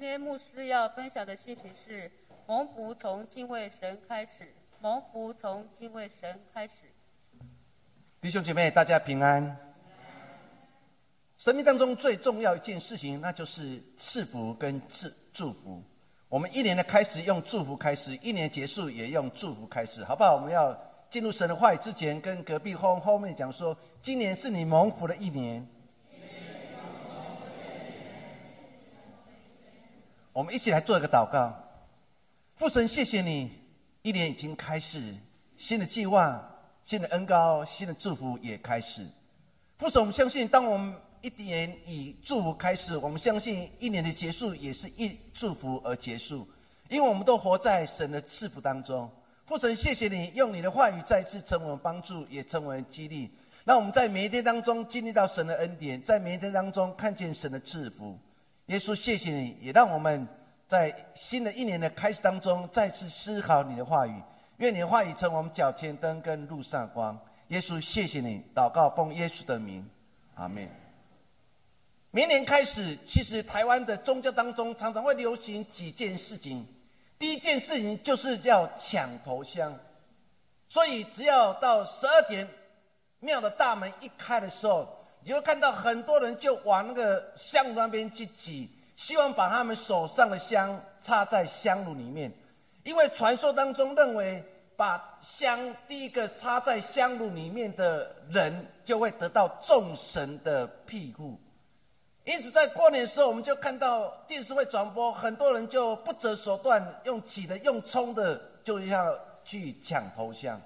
今天牧师要分享的信息是：蒙福从敬畏神开始。蒙福从敬畏神开始。弟兄姐妹，大家平安。生命当中最重要一件事情，那就是赐福跟祝祝福。我们一年的开始用祝福开始，一年结束也用祝福开始，好不好？我们要进入神的话语之前，跟隔壁后后面讲说，今年是你蒙福的一年。我们一起来做一个祷告，父神，谢谢你，一年已经开始，新的计划、新的恩高、新的祝福也开始。父神，我们相信，当我们一年以祝福开始，我们相信一年的结束也是一祝福而结束，因为我们都活在神的赐福当中。父神，谢谢你用你的话语再次成为帮助，也成为激励，让我们在每一天当中经历到神的恩典，在每一天当中看见神的赐福。耶稣，谢谢你，也让我们在新的一年的开始当中再次思考你的话语。愿你的话语成我们脚前灯，跟路上光。耶稣，谢谢你，祷告奉耶稣的名，阿门。明年开始，其实台湾的宗教当中常常会流行几件事情。第一件事情就是要抢头香，所以只要到十二点，庙的大门一开的时候。你会看到很多人就往那个香炉那边去挤，希望把他们手上的香插在香炉里面，因为传说当中认为，把香第一个插在香炉里面的人，就会得到众神的庇护。因此，在过年的时候，我们就看到电视会转播，很多人就不择手段，用挤的、用冲的，就要去抢头香。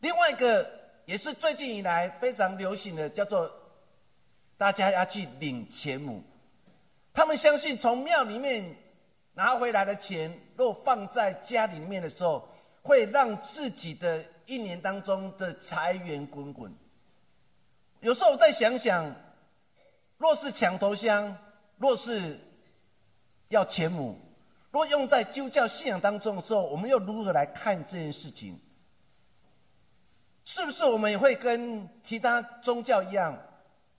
另外一个也是最近以来非常流行的，叫做。大家要去领钱母，他们相信从庙里面拿回来的钱，若放在家里面的时候，会让自己的一年当中的财源滚滚。有时候再想想，若是抢头香，若是要钱母，若用在基督教信仰当中的时候，我们又如何来看这件事情？是不是我们也会跟其他宗教一样？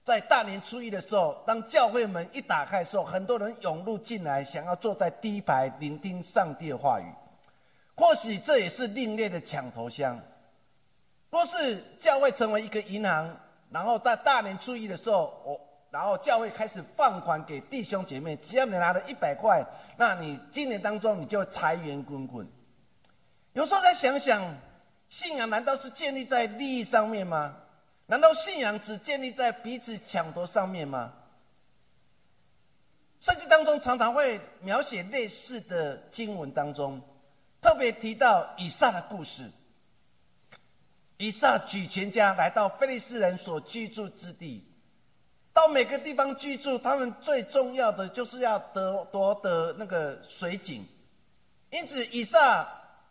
在大年初一的时候，当教会门一打开的时候，很多人涌入进来，想要坐在第一排聆听上帝的话语。或许这也是另类的抢头香。若是教会成为一个银行，然后在大年初一的时候，我然后教会开始放款给弟兄姐妹，只要你拿了一百块，那你今年当中你就财源滚滚。有时候再想想，信仰难道是建立在利益上面吗？难道信仰只建立在彼此抢夺上面吗？圣经当中常常会描写类似的经文当中，特别提到以撒的故事。以撒举全家来到菲利斯人所居住之地，到每个地方居住，他们最重要的就是要得夺得那个水井。因此，以撒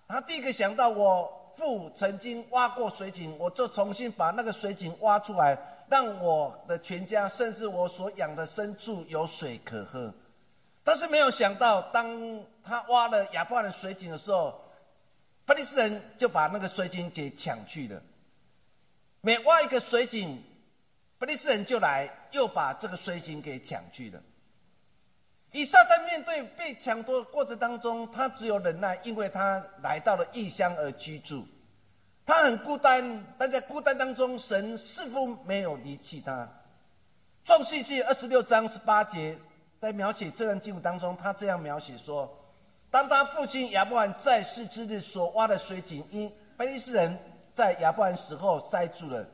他第一个想到我。父曾经挖过水井，我就重新把那个水井挖出来，让我的全家，甚至我所养的牲畜有水可喝。但是没有想到，当他挖了亚伯兰的水井的时候，菲利斯人就把那个水井给抢去了。每挖一个水井，菲利斯人就来，又把这个水井给抢去了。以撒在面对被抢夺的过程当中，他只有忍耐，因为他来到了异乡而居住，他很孤单。但在孤单当中，神似乎没有离弃他。创世纪二十六章十八节，在描写这段经文当中，他这样描写说：当他父亲亚伯兰在世之日所挖的水井，因菲利斯人在亚伯兰死后塞住了，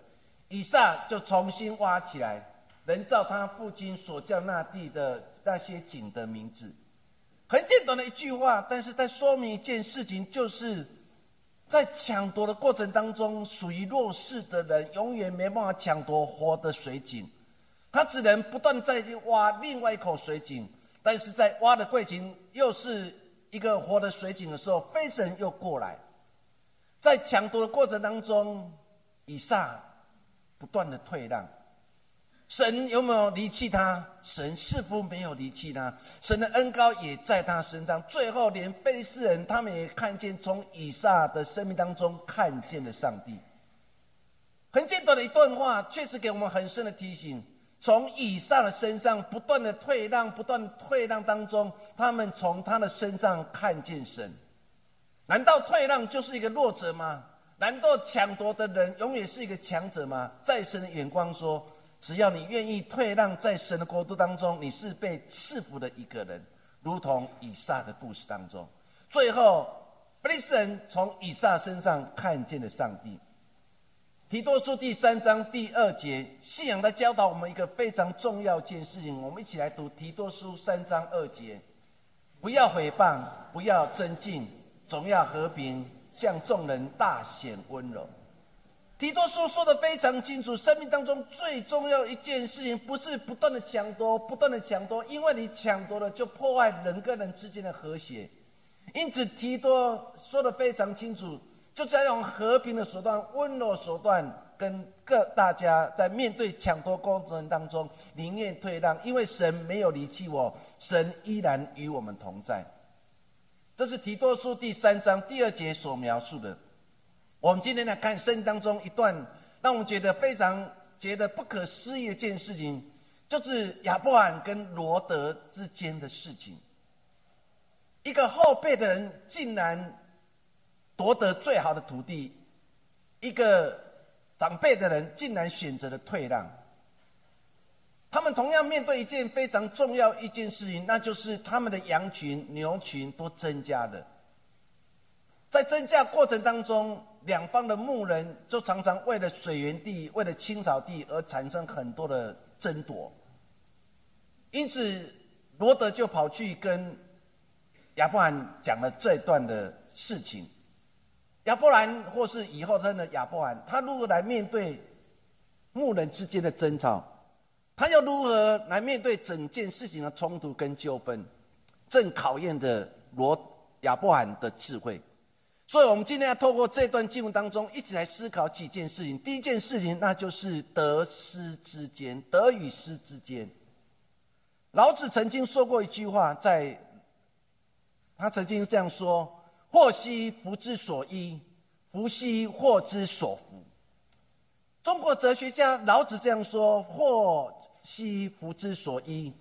以撒就重新挖起来，人照他父亲所叫那地的。那些井的名字，很简短的一句话，但是在说明一件事情，就是在抢夺的过程当中，属于弱势的人永远没办法抢夺活的水井，他只能不断再去挖另外一口水井，但是在挖的过程又是一个活的水井的时候，飞神又过来，在抢夺的过程当中，以撒不断的退让。神有没有离弃他？神似乎没有离弃他。神的恩高也在他身上。最后，连菲利斯人他们也看见从以撒的生命当中看见了上帝。很简短的一段话，确实给我们很深的提醒：从以撒的身上不断的退让，不断退让当中，他们从他的身上看见神。难道退让就是一个弱者吗？难道抢夺的人永远是一个强者吗？在神的眼光说，只要你愿意退让，在神的国度当中，你是被赐福的一个人，如同以撒的故事当中。最后，弗利斯人从以撒身上看见了上帝。提多书第三章第二节，信仰在教导我们一个非常重要一件事情。我们一起来读提多书三章二节：不要毁谤，不要争竞，总要和平。向众人大显温柔。提多书说的非常清楚，生命当中最重要一件事情，不是不断的抢夺，不断的抢夺，因为你抢夺了，就破坏人跟人之间的和谐。因此，提多说的非常清楚，就在用和平的手段、温柔手段，跟各大家在面对抢夺过程当中，宁愿退让，因为神没有离弃我，神依然与我们同在。这是提多书第三章第二节所描述的。我们今天来看圣经当中一段，让我们觉得非常觉得不可思议的一件事情，就是亚伯罕跟罗德之间的事情。一个后辈的人竟然夺得最好的土地，一个长辈的人竟然选择了退让。他们同样面对一件非常重要一件事情，那就是他们的羊群、牛群都增加了。在增加过程当中，两方的牧人就常常为了水源地、为了青草地而产生很多的争夺。因此，罗德就跑去跟亚伯兰讲了这段的事情。亚伯兰或是以后他的亚伯兰，他如何来面对牧人之间的争吵？他要如何来面对整件事情的冲突跟纠纷？正考验的罗亚伯兰的智慧。所以，我们今天要透过这段经文当中，一起来思考几件事情。第一件事情，那就是得失之间，得与失之间。老子曾经说过一句话，在他曾经这样说：“祸兮福之所依，福兮祸之所伏。”中国哲学家老子这样说：“祸兮福之所依，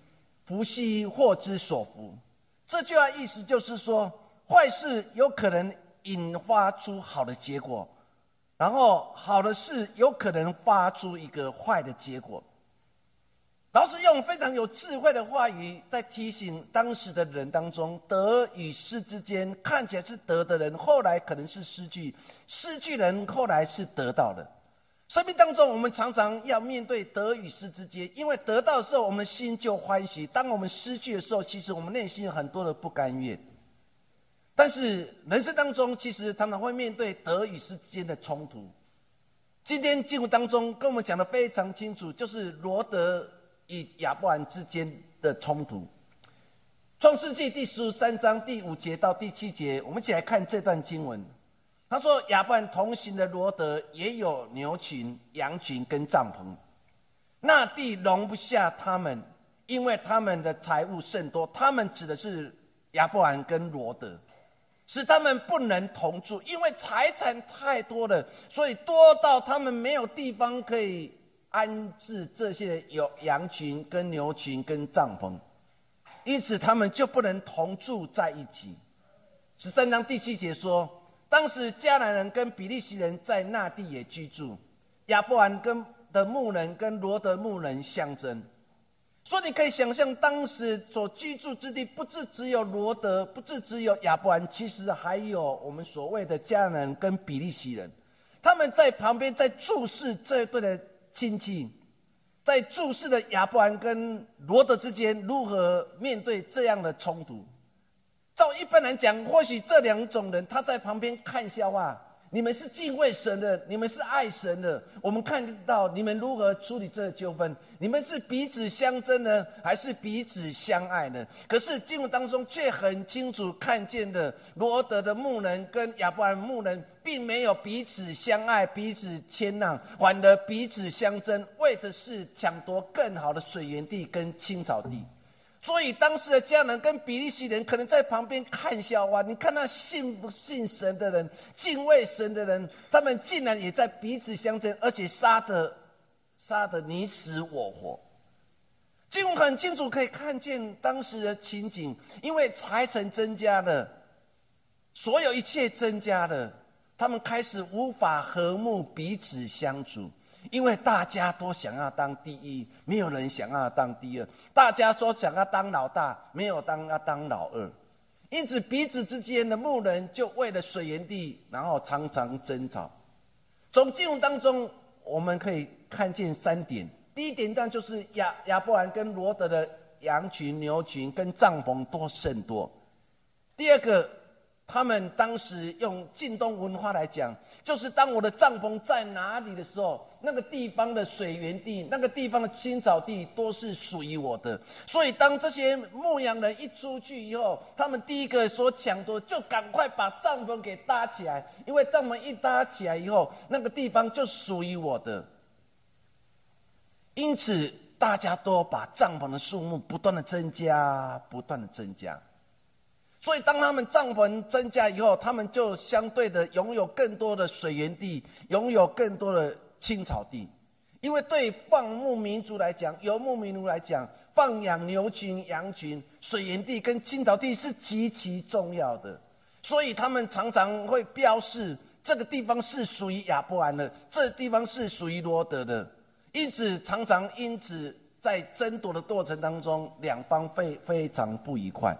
福兮祸之所伏。”这句话意思就是说，坏事有可能引发出好的结果，然后好的事有可能发出一个坏的结果。老子用非常有智慧的话语，在提醒当时的人当中，得与失之间，看起来是得的人，后来可能是失去；失去人，后来是得到的。生命当中，我们常常要面对得与失之间，因为得到的时候，我们心就欢喜；当我们失去的时候，其实我们内心有很多的不甘愿。但是人生当中，其实常常会面对得与失之间的冲突。今天经文当中跟我们讲的非常清楚，就是罗德与亚伯兰之间的冲突。创世纪第十三章第五节到第七节，我们一起来看这段经文。他说：“亚伯兰同行的罗德也有牛群、羊群跟帐篷，那地容不下他们，因为他们的财物甚多。他们指的是亚伯兰跟罗德，使他们不能同住，因为财产太多了，所以多到他们没有地方可以安置这些有羊群、跟牛群、跟帐篷，因此他们就不能同住在一起。”十三章第七节说。当时迦南人跟比利时人在那地也居住，亚伯兰跟的牧人跟罗德牧人相争，所以你可以想象，当时所居住之地不是只有罗德，不是只有亚伯兰，其实还有我们所谓的迦南跟比利时人，他们在旁边在注视这一对的亲戚，在注视的亚伯兰跟罗德之间如何面对这样的冲突。照一般来讲，或许这两种人他在旁边看笑话。你们是敬畏神的，你们是爱神的。我们看到你们如何处理这个纠纷。你们是彼此相争呢，还是彼此相爱呢？可是经文当中却很清楚看见的，罗德的牧人跟亚伯兰牧人并没有彼此相爱、彼此谦让，反而彼此相争，为的是抢夺更好的水源地跟青草地。所以当时的家人跟比利时人可能在旁边看笑话。你看那信不信神的人、敬畏神的人，他们竟然也在彼此相争，而且杀的杀的你死我活。经文很清楚可以看见当时的情景，因为财产增加了，所有一切增加了，他们开始无法和睦彼此相处，因为大家都想要当第一，没有人想要当第二，大家说想要当老大，没有当要当老二，因此彼此之间的牧人就为了水源地，然后常常争吵。从经文当中，我们可以看见三点。第一点，当就是亚亚伯兰跟罗德的羊群、牛群跟帐篷多甚多。第二个，他们当时用晋东文化来讲，就是当我的帐篷在哪里的时候，那个地方的水源地、那个地方的青草地都是属于我的。所以，当这些牧羊人一出去以后，他们第一个所抢夺，就赶快把帐篷给搭起来，因为帐篷一搭起来以后，那个地方就属于我的。因此，大家都把帐篷的数目不断的增加，不断的增加。所以，当他们帐篷增加以后，他们就相对的拥有更多的水源地，拥有更多的青草地。因为对放牧民族来讲，游牧民族来讲，放养牛群、羊群，水源地跟青草地是极其重要的。所以，他们常常会标示这个地方是属于亚伯兰的，这地方是属于罗德的。因此，常常因此在争夺的过程当中，两方非非常不愉快。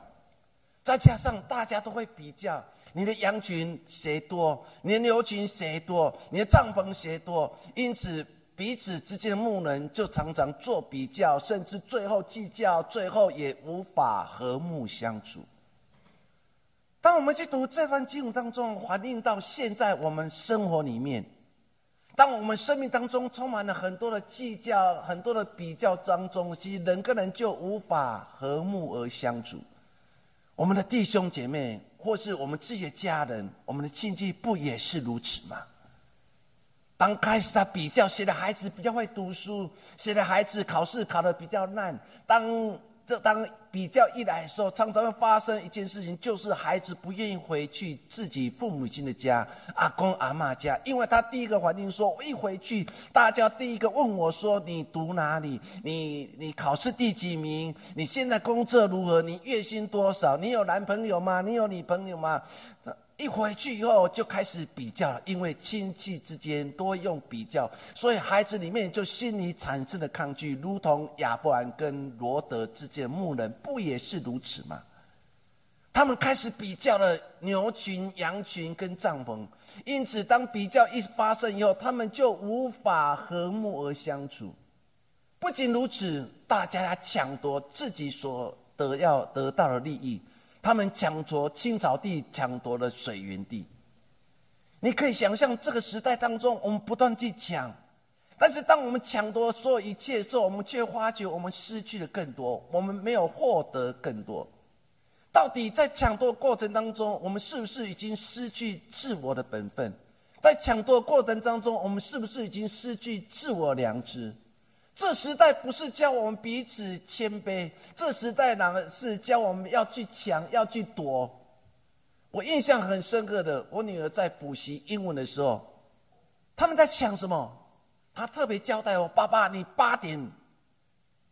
再加上大家都会比较，你的羊群谁多，你的牛群谁多，你的帐篷谁多，因此彼此之间的牧人就常常做比较，甚至最后计较，最后也无法和睦相处。当我们去读这番经文当中，反映到现在我们生活里面。当我们生命当中充满了很多的计较、很多的比较当中，其实人跟人就无法和睦而相处。我们的弟兄姐妹，或是我们自己的家人，我们的亲戚，不也是如此吗？当开始他比较谁的孩子比较会读书，谁的孩子考试考的比较烂，当。这当比较一来的时候，常常会发生一件事情，就是孩子不愿意回去自己父母亲的家，阿公阿妈家，因为他第一个环境说，我一回去，大家第一个问我说，你读哪里？你你考试第几名？你现在工作如何？你月薪多少？你有男朋友吗？你有女朋友吗？一回去以后就开始比较，因为亲戚之间多用比较，所以孩子里面就心里产生的抗拒，如同亚伯兰跟罗德之间的牧人，不也是如此吗？他们开始比较了牛群、羊群跟帐篷，因此当比较一发生以后，他们就无法和睦而相处。不仅如此，大家抢夺自己所得要得到的利益。他们抢夺青草地，抢夺了水源地。你可以想象，这个时代当中，我们不断去抢，但是当我们抢夺所有一切的时候，我们却发觉我们失去了更多，我们没有获得更多。到底在抢夺过程当中，我们是不是已经失去自我的本分？在抢夺过程当中，我们是不是已经失去自我良知？这时代不是教我们彼此谦卑，这时代呢是教我们要去抢，要去夺。我印象很深刻的，我女儿在补习英文的时候，他们在抢什么？他特别交代我：“爸爸，你八点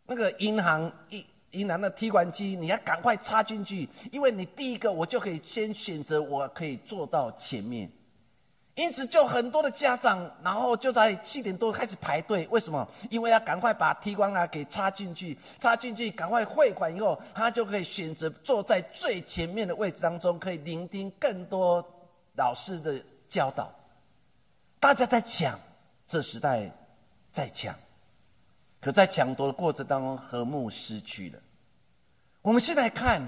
那个银行银银行的提款机，你要赶快插进去，因为你第一个我就可以先选择，我可以坐到前面。”因此，就很多的家长，然后就在七点多开始排队。为什么？因为要赶快把提光啊给插进去，插进去，赶快汇款以后，他就可以选择坐在最前面的位置当中，可以聆听更多老师的教导。大家在抢，这时代在抢，可在抢夺的过程当中，和睦失去了。我们现在看，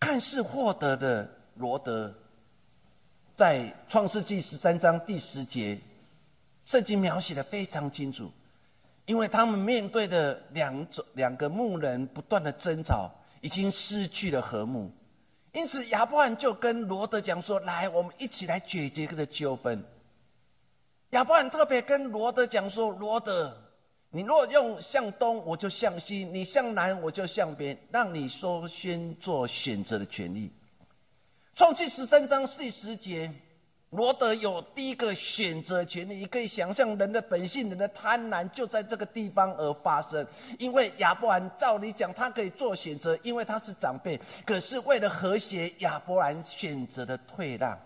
看似获得的罗德。在创世纪十三章第十节，圣经描写的非常清楚，因为他们面对的两种两个牧人不断的争吵，已经失去了和睦，因此亚伯罕就跟罗德讲说：“来，我们一起来解决这个纠纷。”亚伯罕特别跟罗德讲说：“罗德，你若用向东，我就向西；你向南，我就向北，让你说先做选择的权利。”创记十三章第十节，罗德有第一个选择权利，你可以想象人的本性，人的贪婪就在这个地方而发生。因为亚伯兰照理讲，他可以做选择，因为他是长辈。可是为了和谐，亚伯兰选择了退让。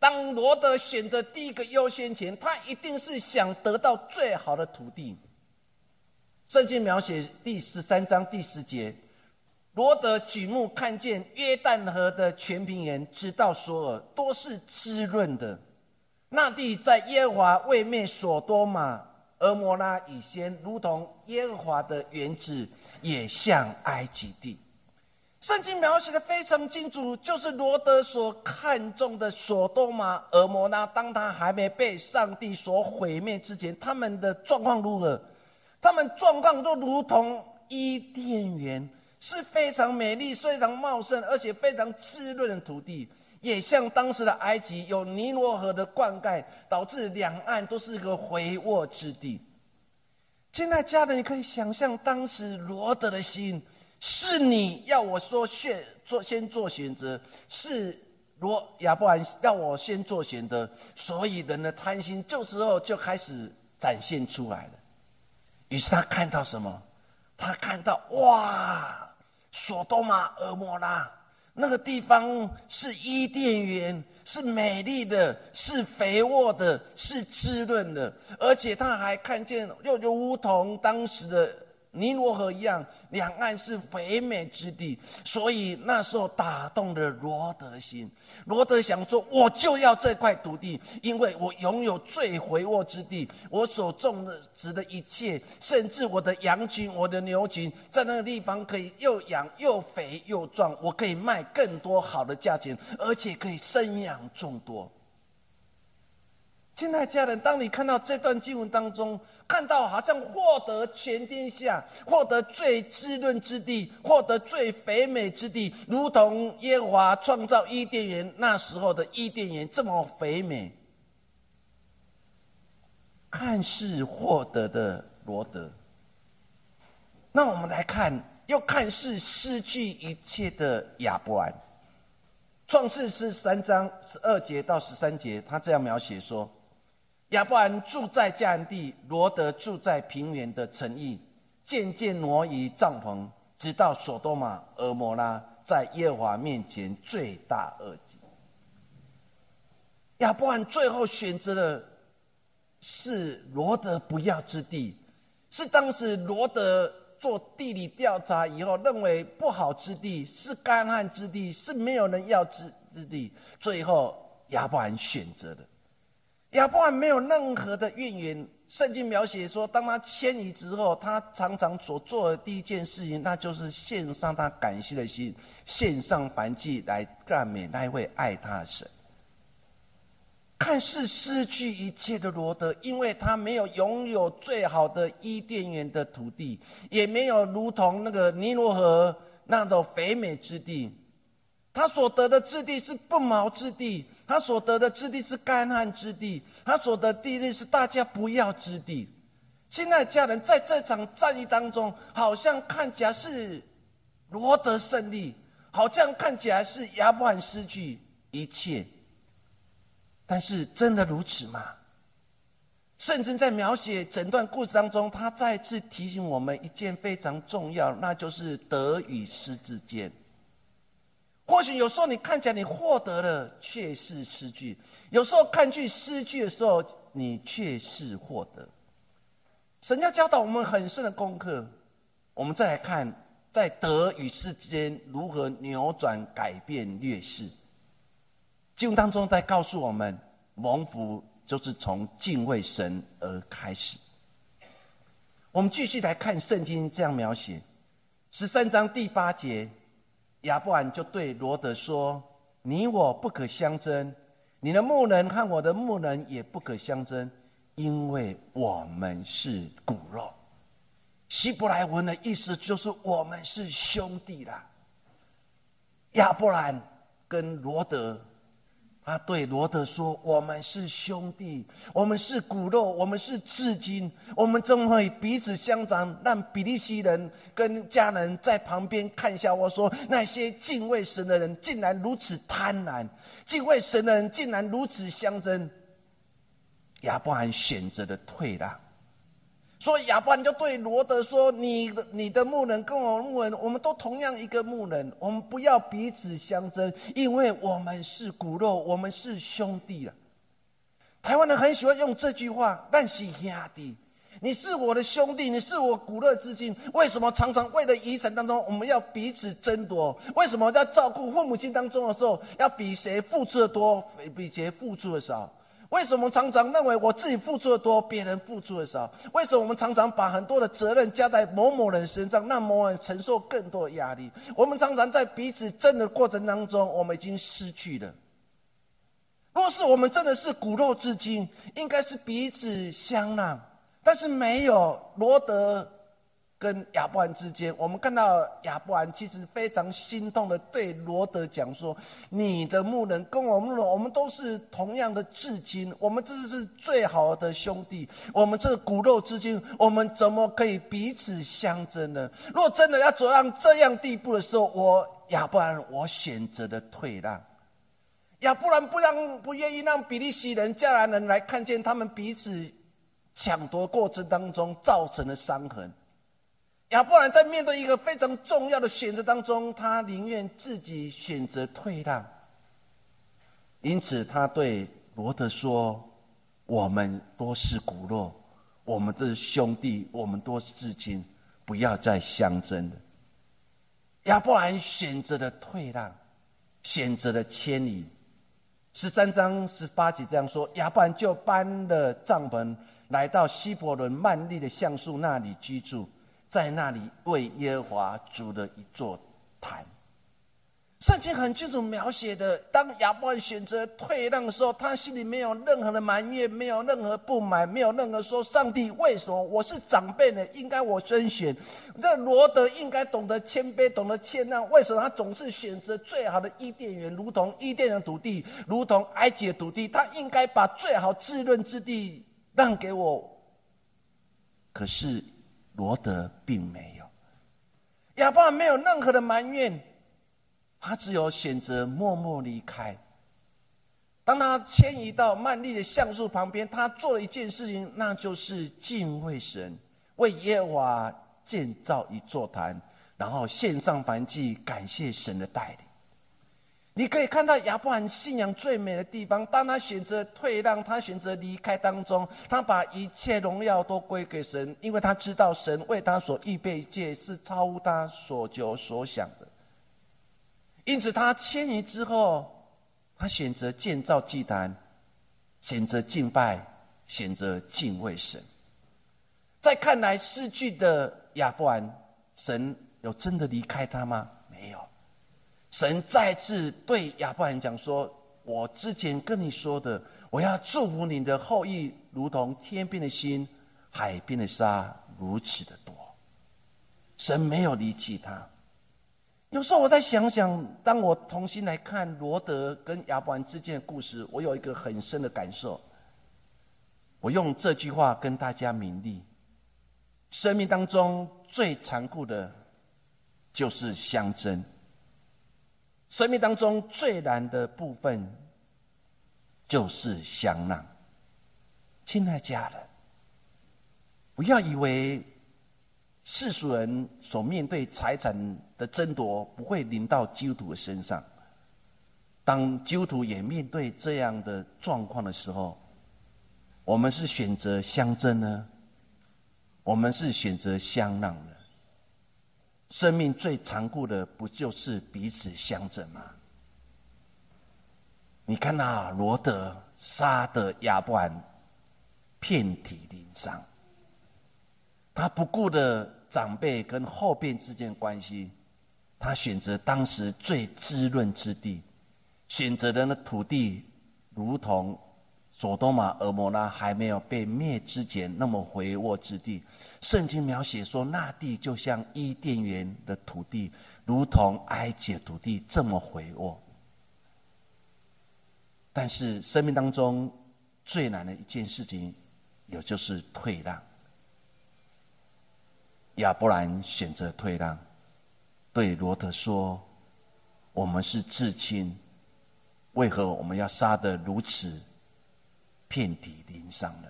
当罗德选择第一个优先权，他一定是想得到最好的土地。圣经描写第十三章第十节。罗德举目看见约旦河的全平原，直到索尔，都是滋润的。那地在耶和华未灭所多玛、俄摩拉以先，如同耶和华的原子，也像埃及地。圣经描写的非常清楚，就是罗德所看中的所多玛、俄摩拉，当他还没被上帝所毁灭之前，他们的状况如何？他们状况都如同伊甸园。是非常美丽、非常茂盛，而且非常滋润的土地，也像当时的埃及有尼罗河的灌溉，导致两岸都是一个肥沃之地。亲爱家人，你可以想象当时罗德的心，是你要我说选做先做选择，是罗亚伯兰要我先做选择，所以人的贪心这时候就开始展现出来了。于是他看到什么？他看到哇！索多玛、俄摩拉那个地方是伊甸园，是美丽的，是肥沃的，是滋润的，而且他还看见，又如同当时的。尼罗河一样，两岸是肥美之地，所以那时候打动了罗德心。罗德想说：“我就要这块土地，因为我拥有最肥沃之地，我所种的植的一切，甚至我的羊群、我的牛群，在那个地方可以又养又肥又壮，我可以卖更多好的价钱，而且可以生养众多。”亲爱家人，当你看到这段经文当中，看到好像获得全天下、获得最滋润之地、获得最肥美之地，如同耶和华创造伊甸园那时候的伊甸园这么肥美，看似获得的罗德，那我们来看，又看似失去一切的亚伯兰。创世是三章十二节到十三节，他这样描写说。亚伯兰住在迦南地，罗德住在平原的城邑，渐渐挪移帐篷，直到索多玛、俄摩拉在耶和华面前罪大恶极。亚伯兰最后选择的是罗德不要之地，是当时罗德做地理调查以后认为不好之地，是干旱之地，是没有人要之之地，最后亚伯兰选择的。亚伯罕没有任何的怨言。圣经描写说，当他迁移之后，他常常所做的第一件事情，那就是献上他感谢的心，献上燔祭来赞美那位爱他的神。看似失去一切的罗德，因为他没有拥有最好的伊甸园的土地，也没有如同那个尼罗河那种肥美之地。他所得的之地是不毛之地，他所得的之地是干旱之地，他所得地地是大家不要之地。亲爱的家人在这场战役当中，好像看起来是罗德胜利，好像看起来是亚伯罕失去一切。但是真的如此吗？甚至在描写整段故事当中，他再次提醒我们一件非常重要，那就是得与失之间。或许有时候你看起来你获得了，却是失去；有时候看去失去的时候，你却是获得。神要教导我们很深的功课。我们再来看，在得与失之间如何扭转、改变劣势。经文当中在告诉我们，蒙福就是从敬畏神而开始。我们继续来看圣经这样描写，十三章第八节。亚伯兰就对罗德说：“你我不可相争，你的牧人和我的牧人也不可相争，因为我们是骨肉。”希伯来文的意思就是我们是兄弟啦。亚伯兰跟罗德，他对罗德说：“我们是兄弟，我们是骨肉，我们是至亲，我们怎会彼此相长？让比利西人跟家人在旁边看笑话说，那些敬畏神的人竟然如此贪婪，敬畏神的人竟然如此相争。亚伯罕选择了退让。”所以亚伯兰就对罗德说：“你的你的牧人跟我牧人，我们都同样一个牧人，我们不要彼此相争，因为我们是骨肉，我们是兄弟了。”台湾人很喜欢用这句话，但是兄弟，你是我的兄弟，你是我骨肉之亲，为什么常常为了遗产当中，我们要彼此争夺？为什么在照顾父母亲当中的时候，要比谁付出的多，比谁付出的少？为什么常常认为我自己付出的多，别人付出的少？为什么我们常常把很多的责任加在某某人身上，让某人承受更多的压力？我们常常在彼此争的过程当中，我们已经失去了。若是我们真的是骨肉至亲，应该是彼此相让，但是没有罗德。跟亚伯兰之间，我们看到亚伯兰其实非常心痛的对罗德讲说：“你的牧人跟我们，我们都是同样的至亲，我们这是最好的兄弟，我们这骨肉之亲，我们怎么可以彼此相争呢？若真的要走到这样地步的时候，我亚伯兰我选择的退让，亚伯兰不让不愿意让比利时人、迦南人来看见他们彼此抢夺过程当中造成的伤痕。”亚伯兰在面对一个非常重要的选择当中，他宁愿自己选择退让。因此，他对罗德说：“我们都是骨肉，我们都是兄弟，我们都是至亲，不要再相争了。”亚伯兰选择了退让，选择了迁移。十三章十八节这样说：亚伯兰就搬了帐篷，来到希伯伦曼利的橡树那里居住。在那里为耶和华筑了一座坛。圣经很清楚描写的，当亚伯选择退让的时候，他心里没有任何的埋怨，没有任何不满，没有任何说上帝为什么我是长辈呢？应该我甄选。那罗德应该懂得谦卑，懂得谦让。为什么他总是选择最好的伊甸园，如同伊甸的土地，如同埃及的土地？他应该把最好滋润之地让给我。可是。罗德并没有，亚伯没有任何的埋怨，他只有选择默默离开。当他迁移到曼利的橡树旁边，他做了一件事情，那就是敬畏神，为耶和华建造一座坛，然后献上燔祭，感谢神的带领。你可以看到亚伯兰信仰最美的地方。当他选择退让，他选择离开当中，他把一切荣耀都归给神，因为他知道神为他所预备一切是超乎他所求所想的。因此，他迁移之后，他选择建造祭坛，选择敬拜，选择敬畏神。在看来失去的亚伯兰，神有真的离开他吗？神再次对亚伯兰讲说：“我之前跟你说的，我要祝福你的后裔，如同天边的星、海边的沙，如此的多。”神没有离弃他。有时候我在想想，当我重新来看罗德跟亚伯兰之间的故事，我有一个很深的感受。我用这句话跟大家勉励：生命当中最残酷的，就是相争。生命当中最难的部分，就是相让。亲爱家人，不要以为世俗人所面对财产的争夺不会临到基督徒的身上。当基督徒也面对这样的状况的时候，我们是选择相争呢？我们是选择相让呢？生命最残酷的，不就是彼此相争吗？你看那罗德杀的亚伯兰，遍体鳞伤。他不顾的长辈跟后辈之间关系，他选择当时最滋润之地，选择的那土地，如同。索多玛、俄摩拉还没有被灭之前，那么肥沃之地，圣经描写说，那地就像伊甸园的土地，如同埃及土地这么肥沃。但是生命当中最难的一件事情，也就是退让。亚伯兰选择退让，对罗德说：“我们是至亲，为何我们要杀得如此遍体鳞伤的？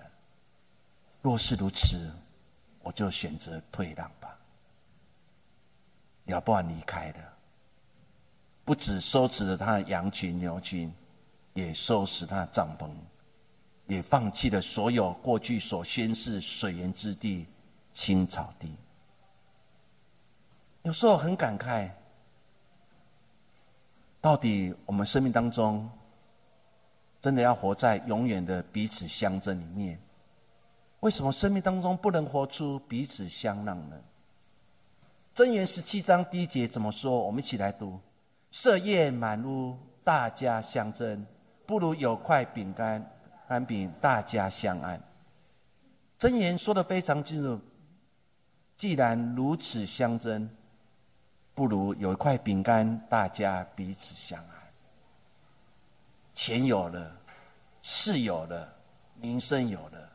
若是如此，我就选择退让吧。”亚伯兰离开了，不止收拾了他的羊群牛群，也收拾他的帐篷，也放弃了所有过去所宣誓水源之地、青草地。有时候很感慨，到底我们生命当中，真的要活在永远的彼此相争里面？为什么生命当中不能活出彼此相让呢？真言十七章第一节怎么说？我们一起来读：设宴满屋，大家相争，不如有块饼干，安饼大家相安。真言说的非常清楚，既然如此相争。不如有一块饼干，大家彼此相爱。钱有了，事有了，名声有了，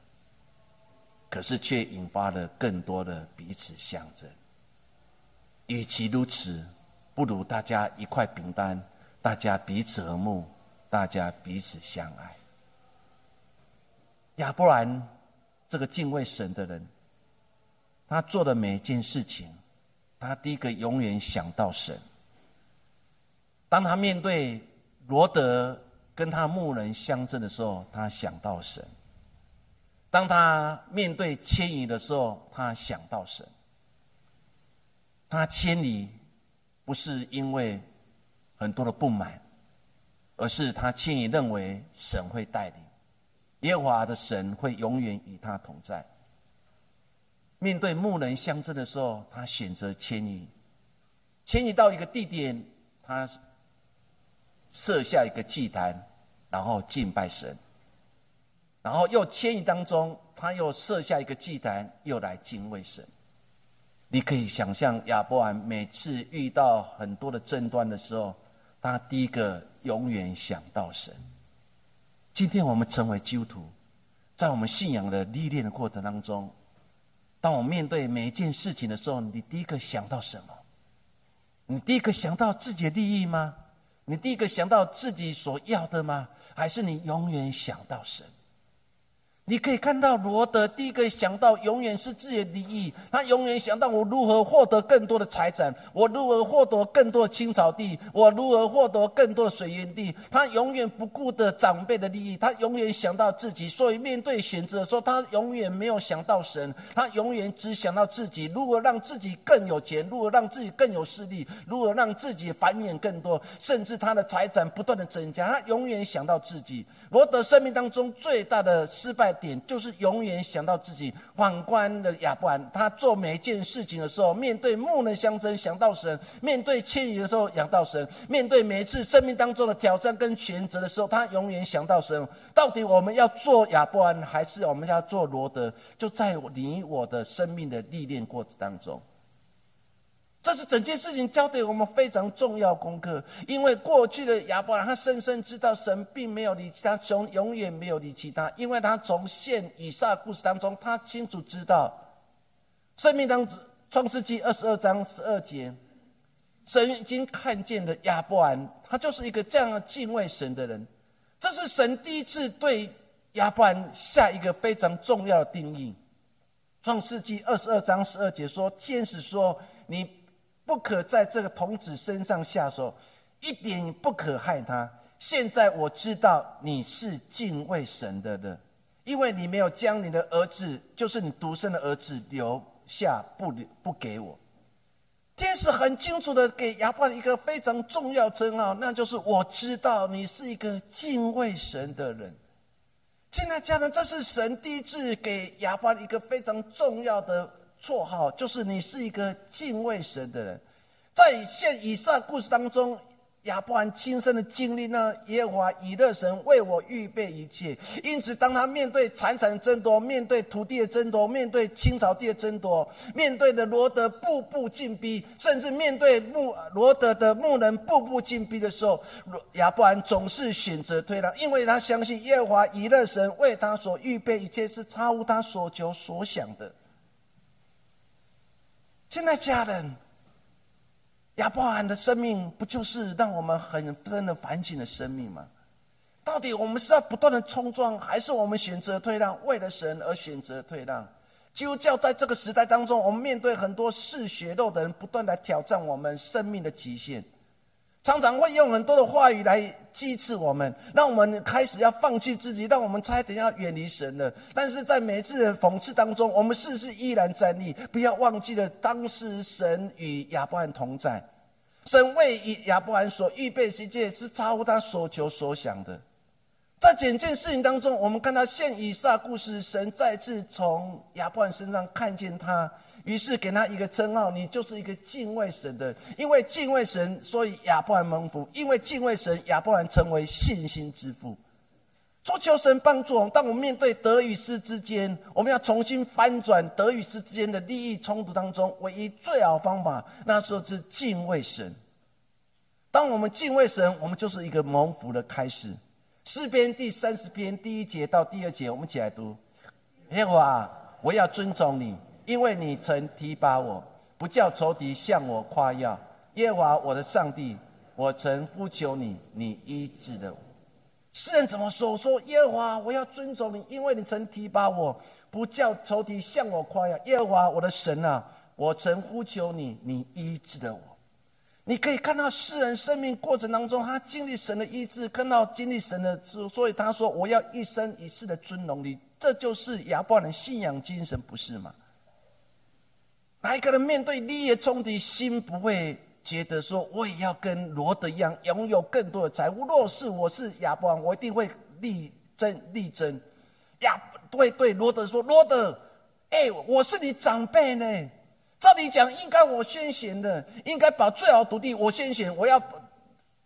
可是却引发了更多的彼此相争。与其如此，不如大家一块饼干，大家彼此和睦，大家彼此相爱。亚伯兰这个敬畏神的人，他做的每一件事情。他第一个永远想到神。当他面对罗德跟他牧人相争的时候，他想到神；当他面对迁移的时候，他想到神。他迁移不是因为很多的不满，而是他迁移认为神会带领，耶和华的神会永远与他同在。面对牧人相争的时候，他选择迁移，迁移到一个地点，他设下一个祭坛，然后敬拜神。然后又迁移当中，他又设下一个祭坛，又来敬畏神。你可以想象亚伯兰每次遇到很多的争端的时候，他第一个永远想到神。今天我们成为基督徒，在我们信仰的历练的过程当中。当我面对每一件事情的时候，你第一个想到什么？你第一个想到自己的利益吗？你第一个想到自己所要的吗？还是你永远想到神？你可以看到罗德第一个想到永远是自己的利益，他永远想到我如何获得更多的财产，我如何获得更多的青草地，我如何获得更多的水源地。他永远不顾的长辈的利益，他永远想到自己。所以面对选择的时候，他永远没有想到神，他永远只想到自己。如何让自己更有钱？如何让自己更有势力？如何让自己繁衍更多？甚至他的财产不断的增加，他永远想到自己。罗德生命当中最大的失败。点就是永远想到自己。反观的亚伯安，他做每一件事情的时候，面对木能相争，想到神；面对迁移的时候，想到神；面对每一次生命当中的挑战跟选择的时候，他永远想到神。到底我们要做亚伯安，还是我们要做罗德？就在你我的生命的历练过程当中。这是整件事情教给我们非常重要功课，因为过去的亚伯兰他深深知道神并没有离弃他，从永远没有离弃他，因为他从现以撒故事当中，他清楚知道，生命当中创世纪二十二章十二节，神已经看见的亚伯兰，他就是一个这样敬畏神的人，这是神第一次对亚伯兰下一个非常重要的定义。创世纪二十二章十二节说，天使说你。不可在这个童子身上下手，一点也不可害他。现在我知道你是敬畏神的人，因为你没有将你的儿子，就是你独生的儿子留下，不留不给我。天使很清楚的给亚伯一个非常重要称号，那就是我知道你是一个敬畏神的人。亲爱家人，这是神第一次给亚伯一个非常重要的。绰号就是你是一个敬畏神的人，在现以上故事当中，亚伯兰亲身的经历呢，耶和华以勒神为我预备一切。因此，当他面对财产争夺，面对土地的争夺，面对青草地的争夺，面对的罗德步步进逼，甚至面对牧罗德的牧人步步进逼的时候，亚伯兰总是选择退让，因为他相信耶和华以勒神为他所预备一切是超乎他所求所想的。现在，家人。亚伯罕的生命不就是让我们很深的反省的生命吗？到底我们是在不断的冲撞，还是我们选择退让，为了神而选择退让？基督教在这个时代当中，我们面对很多嗜血肉的人，不断的挑战我们生命的极限。常常会用很多的话语来击刺我们，让我们开始要放弃自己，让我们差点要远离神了。但是在每次的讽刺当中，我们是不是依然站立？不要忘记了，当时神与亚伯兰同在，神为亚伯兰所预备世界是超乎他所求所想的。在整件事情当中，我们看到现以撒故事，神再次从亚伯兰身上看见他。于是给他一个称号，你就是一个敬畏神的。因为敬畏神，所以亚伯兰蒙福；因为敬畏神，亚伯兰成为信心之父。求求神帮助我们，当我们面对得与失之间，我们要重新翻转得与失之间的利益冲突当中，唯一最好方法，那时候是敬畏神。当我们敬畏神，我们就是一个蒙福的开始。诗篇第三十篇第一节到第二节，我们一起来读：耶和华，我要尊重你。因为你曾提拔我，不叫仇敌向我夸耀。耶和华我的上帝，我曾呼求你，你医治了我。诗人怎么说？说耶和华，我要尊重你，因为你曾提拔我，不叫仇敌向我夸耀。耶和华我的神啊，我曾呼求你，你医治了我。你可以看到诗人生命过程当中，他经历神的医治，看到经历神的，所以他说：“我要一生一世的尊荣你。”这就是亚伯兰信仰精神，不是吗？哪一个人面对利益冲突，心不会觉得说我也要跟罗德一样拥有更多的财物？若是我是亚伯兰，我一定会力争力争。亚对对罗德说：“罗德，哎，我是你长辈呢，照理讲应该我先选的，应该把最好土地我先选，我要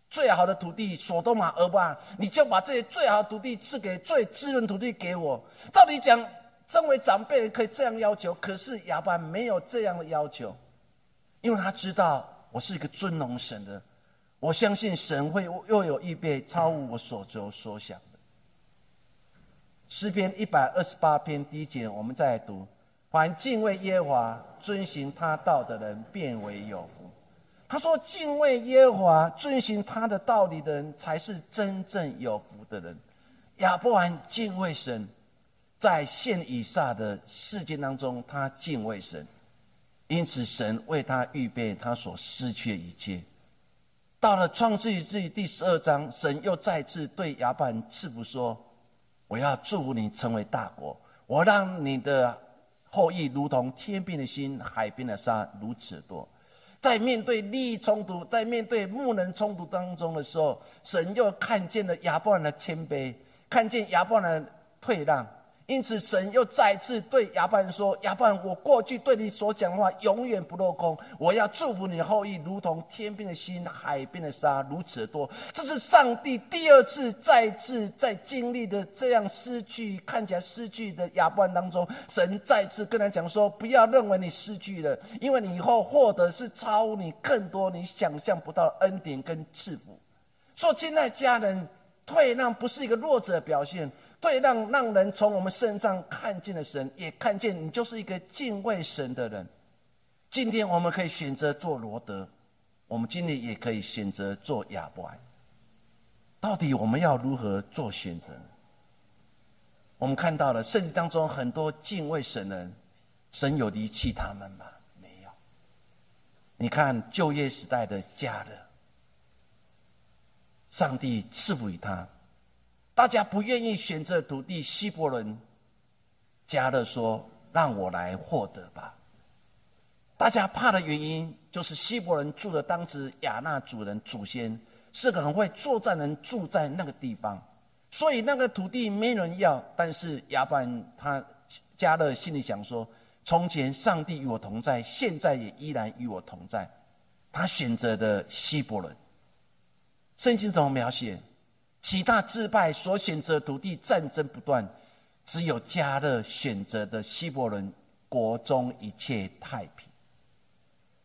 最好的土地，索多玛、俄巴，你就把这些最好的土地赐给最滋润土地给我。照理讲。”身为长辈人可以这样要求，可是亚伯没有这样的要求，因为他知道我是一个尊荣神的，我相信神会又有预备超乎我所求所想的。诗篇一百二十八篇第一节，我们再来读：凡敬畏耶和华、遵行他道的人，变为有福。他说：敬畏耶和华、遵行他的道理的人，才是真正有福的人。亚伯兰敬畏神。在现以下的事件当中，他敬畏神，因此神为他预备他所失去的一切。到了创世纪第十二章，神又再次对亚伯兰赐福说：“我要祝福你成为大国，我让你的后裔如同天边的星、海边的沙如此多。”在面对利益冲突、在面对牧人冲突当中的时候，神又看见了亚伯兰的谦卑，看见亚伯兰退让。因此，神又再次对亚伯兰说：“亚伯，我过去对你所讲的话永远不落空。我要祝福你的后裔，如同天边的星、海边的沙，如此的多。”这是上帝第二次再次在经历的这样失去、看起来失去的亚伯兰当中，神再次跟他讲说：“不要认为你失去了，因为你以后获得是超你更多你想象不到的恩典跟赐福。”说，亲爱家人，退让不是一个弱者的表现。对，让让人从我们身上看见了神，也看见你就是一个敬畏神的人。今天我们可以选择做罗德，我们今天也可以选择做亚伯兰。到底我们要如何做选择？我们看到了圣经当中很多敬畏神的人，神有离弃他们吗？没有。你看旧约时代的加勒，上帝赐福于他。大家不愿意选择土地，希伯伦加勒说：“让我来获得吧。”大家怕的原因，就是希伯伦住的当时亚纳主人祖先是个很会作战人，住在那个地方，所以那个土地没人要。但是亚伯兰他加勒心里想说：“从前上帝与我同在，现在也依然与我同在。”他选择的希伯伦。圣经怎么描写？其他支派所选择土地战争不断，只有加勒选择的希伯伦国中一切太平。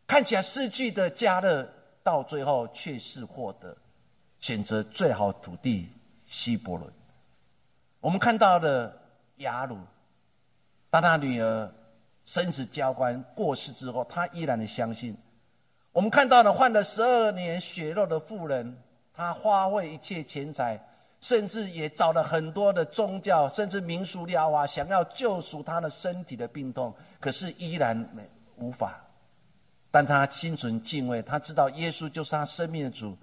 看起来失去的加勒，到最后却是获得选择最好土地希伯伦。我们看到的雅鲁，当他女儿生子交官过世之后，他依然的相信。我们看到了患了十二年血肉的妇人，他花费一切钱财，甚至也找了很多的宗教，甚至民俗疗啊，想要救赎他的身体的病痛，可是依然没无法。但他心存敬畏，他知道耶稣就是他生命的主，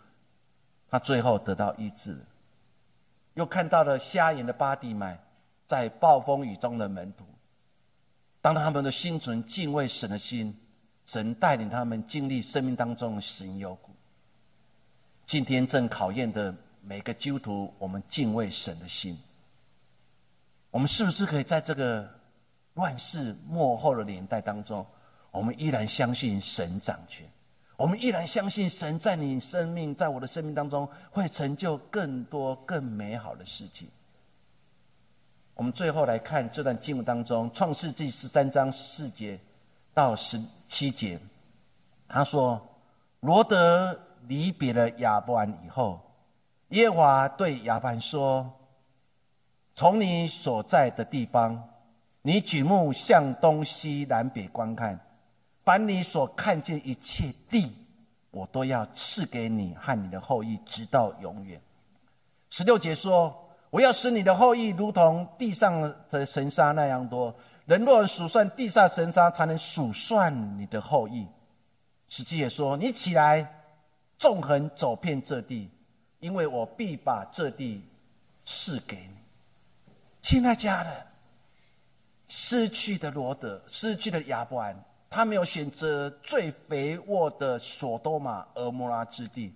他最后得到医治。又看到了瞎眼的巴蒂麦，在暴风雨中的门徒，当他们的心存敬畏神的心，神带领他们经历生命当中的神有苦。今天正考验的每个基督徒，我们敬畏神的心，我们是不是可以在这个乱世末后的年代当中？我们依然相信神掌权，我们依然相信神在你生命，在我的生命当中会成就更多更美好的事情。我们最后来看这段经文当中，《创世纪》十三章四节到十七节，他说：“罗德离别了亚伯兰以后，耶和华对亚伯兰说：‘从你所在的地方，你举目向东西南北观看。’”把你所看见一切地，我都要赐给你和你的后裔，直到永远。十六节说：“我要使你的后裔如同地上的神沙那样多。人若数算地上神沙，才能数算你的后裔。”十七也说：“你起来，纵横走遍这地，因为我必把这地赐给你。”亲爱家人，失去的罗德，失去的亚伯安。他没有选择最肥沃的索多玛俄摩拉之地，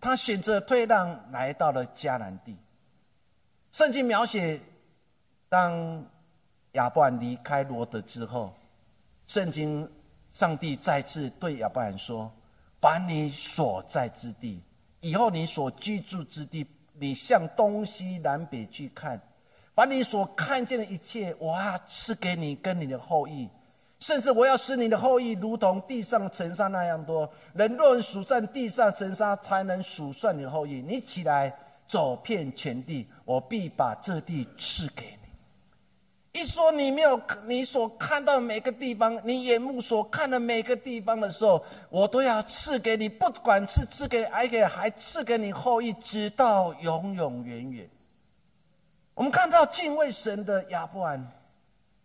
他选择退让，来到了迦南地。圣经描写，当亚伯安离开罗德之后，圣经上帝再次对亚伯安说：“把你所在之地，以后你所居住之地，你向东西南北去看，把你所看见的一切，哇赐给你跟你的后裔。”甚至我要使你的后裔如同地上尘沙那样多。人若数算地上尘沙，才能数算你的后裔。你起来走遍全地，我必把这地赐给。一说你没有你所看到每个地方，你眼目所看的每个地方的时候，我都要赐给你，不管是赐给还给还赐给你后裔，直到永永远远。我们看到敬畏神的亚伯兰，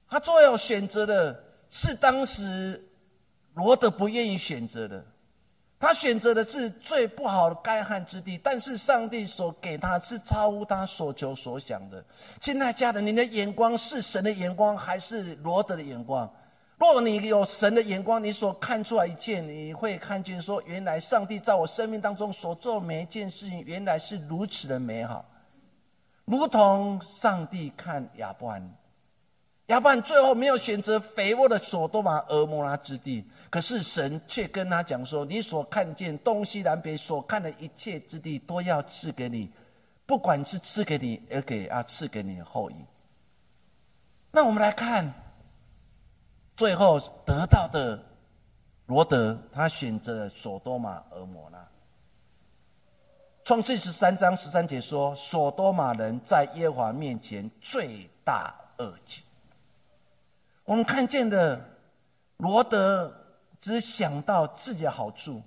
他最有选择的。是当时罗德不愿意选择的，他选择的是最不好的干旱之地，但是上帝所给他是超乎他所求所想的。亲爱家人，你的眼光是神的眼光，还是罗德的眼光？若你有神的眼光，你所看出来一切，你会看见说，原来上帝在我生命当中所做每一件事情，原来是如此的美好，如同上帝看亚伯兰。亚伯最后没有选择肥沃的索多玛、俄摩拉之地，可是神却跟他讲说：“你所看见东西南北所看的一切之地，都要赐给你，不管是赐给你，也给啊赐给你的后裔。”那我们来看，最后得到的罗德，他选择了索多玛、俄摩拉。创世十三章十三节说：“索多玛人在耶和华面前罪大恶极。”我们看见的罗德只想到自己的好处，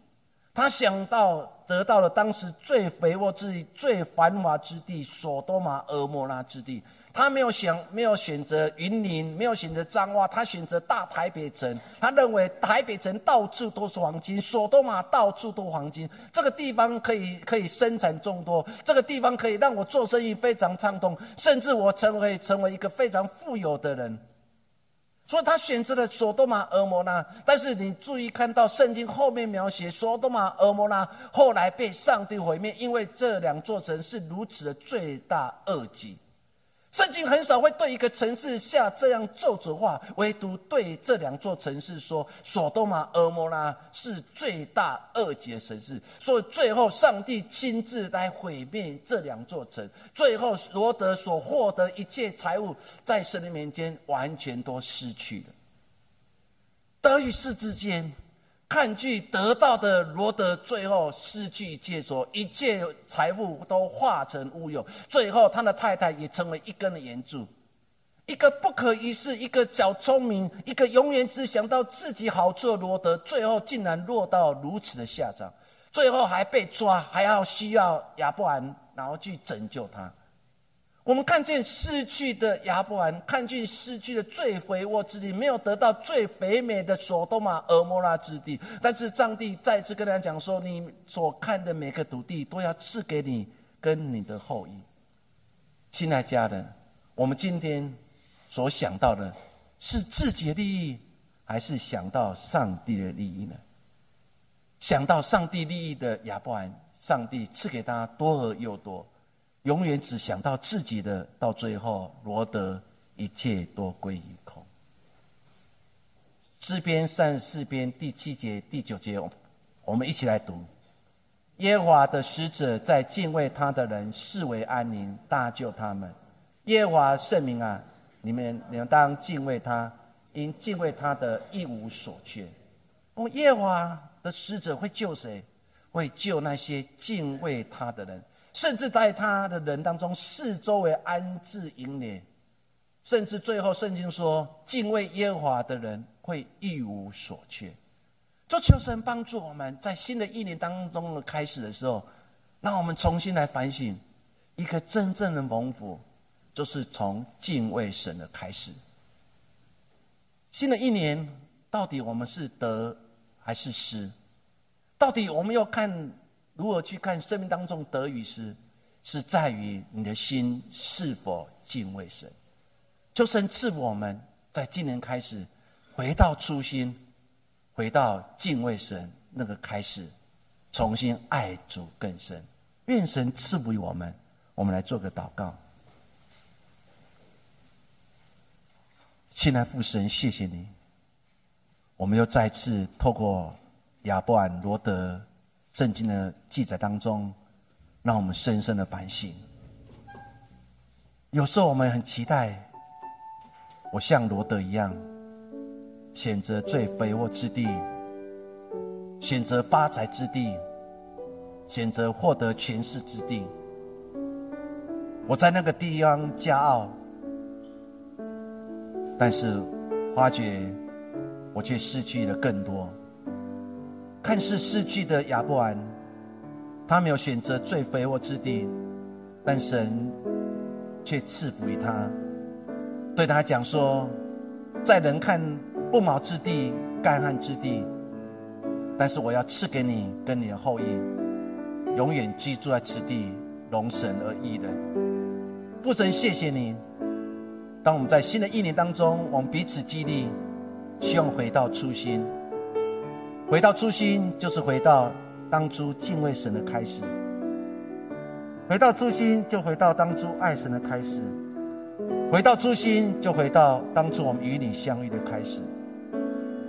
他想到得到了当时最肥沃之地、最繁华之地——索多玛、俄摩拉之地。他没有想，没有选择云林，没有选择彰化，他选择大台北城。他认为台北城到处都是黄金，索多玛到处都黄金。这个地方可以可以生产众多，这个地方可以让我做生意非常畅通，甚至我成为成为一个非常富有的人。所以他选择了索多玛、俄摩拉，但是你注意看到圣经后面描写索多玛、俄摩拉后来被上帝毁灭，因为这两座城是如此的罪大恶极。圣经很少会对一个城市下这样咒诅话，唯独对这两座城市说：索多玛、俄摩拉是罪大恶极的城市。所以最后，上帝亲自来毁灭这两座城。最后，罗德所获得一切财物，在神的面前完全都失去了。得与失之间。看剧得到的罗德，最后失去借着，一切财富都化成乌有。最后，他的太太也成为一根的圆柱，一个不可一世，一个小聪明，一个永远只想到自己好处的罗德，最后竟然落到如此的下场，最后还被抓，还要需要亚伯兰然后去拯救他。我们看见失去的亚伯兰，看见失去的最肥沃之地，没有得到最肥美的索多玛、俄摩拉之地。但是上帝再次跟他讲说：“你所看的每个土地，都要赐给你跟你的后裔。”亲爱家人，我们今天所想到的是自己的利益，还是想到上帝的利益呢？想到上帝利益的亚伯兰，上帝赐给他多而又多。永远只想到自己的，到最后罗德一切都归于空。诗篇三十四篇第七节、第九节，我们一起来读：耶和华的使者在敬畏他的人视为安宁，搭救他们。耶和华圣明啊，你们你们当敬畏他，因敬畏他的一无所缺。哦，耶和华的使者会救谁？会救那些敬畏他的人。甚至在他的人当中，四周围安置营垒，甚至最后圣经说，敬畏耶和华的人会一无所缺。就求神帮助我们在新的一年当中的开始的时候，让我们重新来反省，一个真正的蒙福，就是从敬畏神的开始。新的一年，到底我们是得还是失？到底我们要看？如何去看生命当中得与失，是在于你的心是否敬畏神。求神赐我们，在今年开始回到初心，回到敬畏神那个开始，重新爱主更深。愿神赐福于我们。我们来做个祷告。亲爱父神，谢谢你。我们又再次透过亚伯安罗德。圣经的记载当中，让我们深深的反省。有时候我们很期待，我像罗德一样，选择最肥沃之地，选择发财之地，选择获得权势之地。我在那个地方骄傲，但是发觉我却失去了更多。看似失去的亚伯兰，他没有选择最肥沃之地，但神却赐福于他，对他讲说：在人看不毛之地、干旱之地，但是我要赐给你跟你的后裔，永远居住在此地，容神而异的。父神，谢谢你。当我们在新的一年当中，我们彼此激励，希望回到初心。回到初心，就是回到当初敬畏神的开始；回到初心，就回到当初爱神的开始；回到初心，就回到当初我们与你相遇的开始。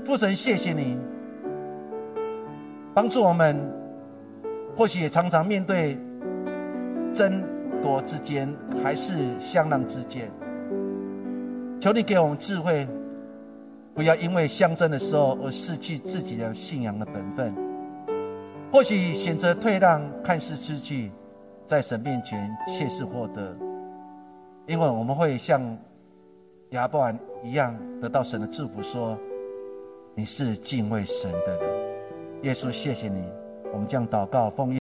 父神，谢谢你帮助我们，或许也常常面对争夺之间，还是相让之间。求你给我们智慧。不要因为相争的时候而失去自己的信仰的本分。或许选择退让，看似失去，在神面前却是获得。因为我们会像亚伯兰一样得到神的祝福，说你是敬畏神的人。耶稣，谢谢你，我们将祷告奉。